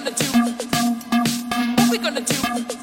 What we gonna do?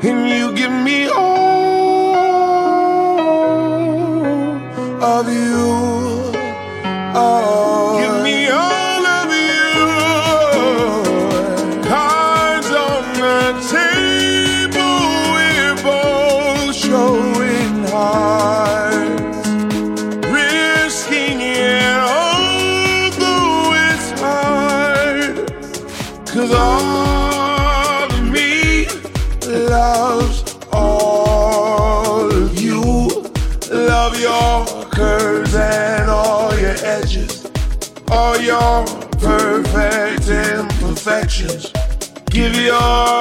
Can you give me all? y'all.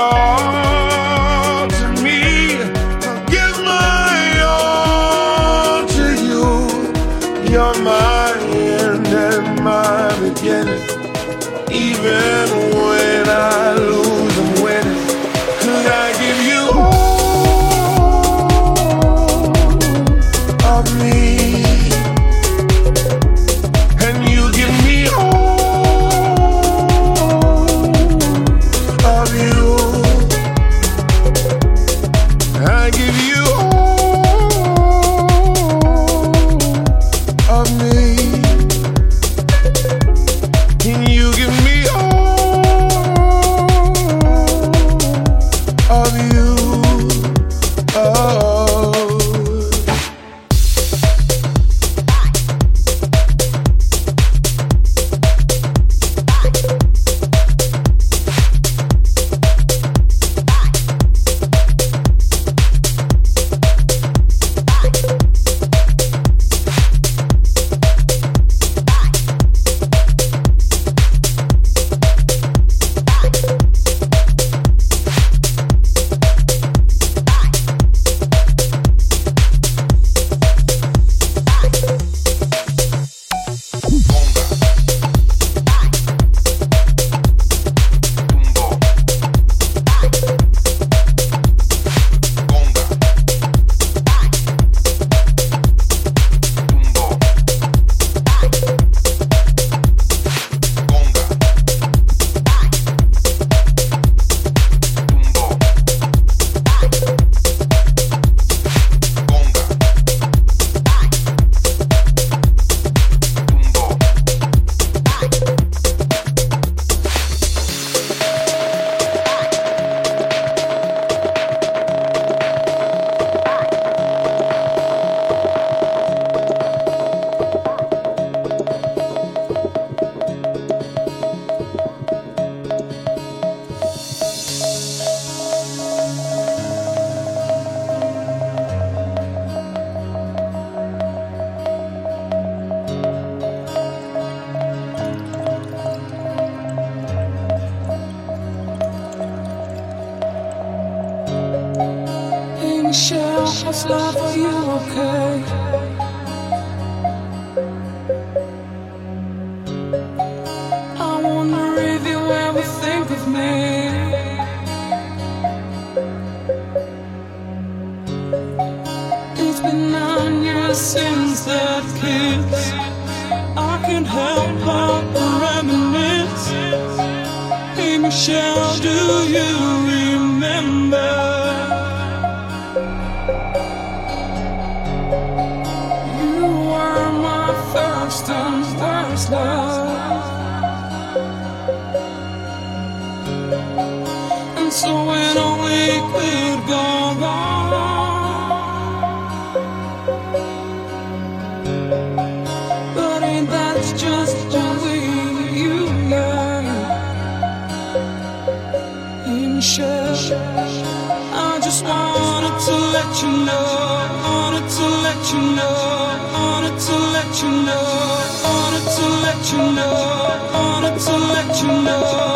Know, wanted to let you know,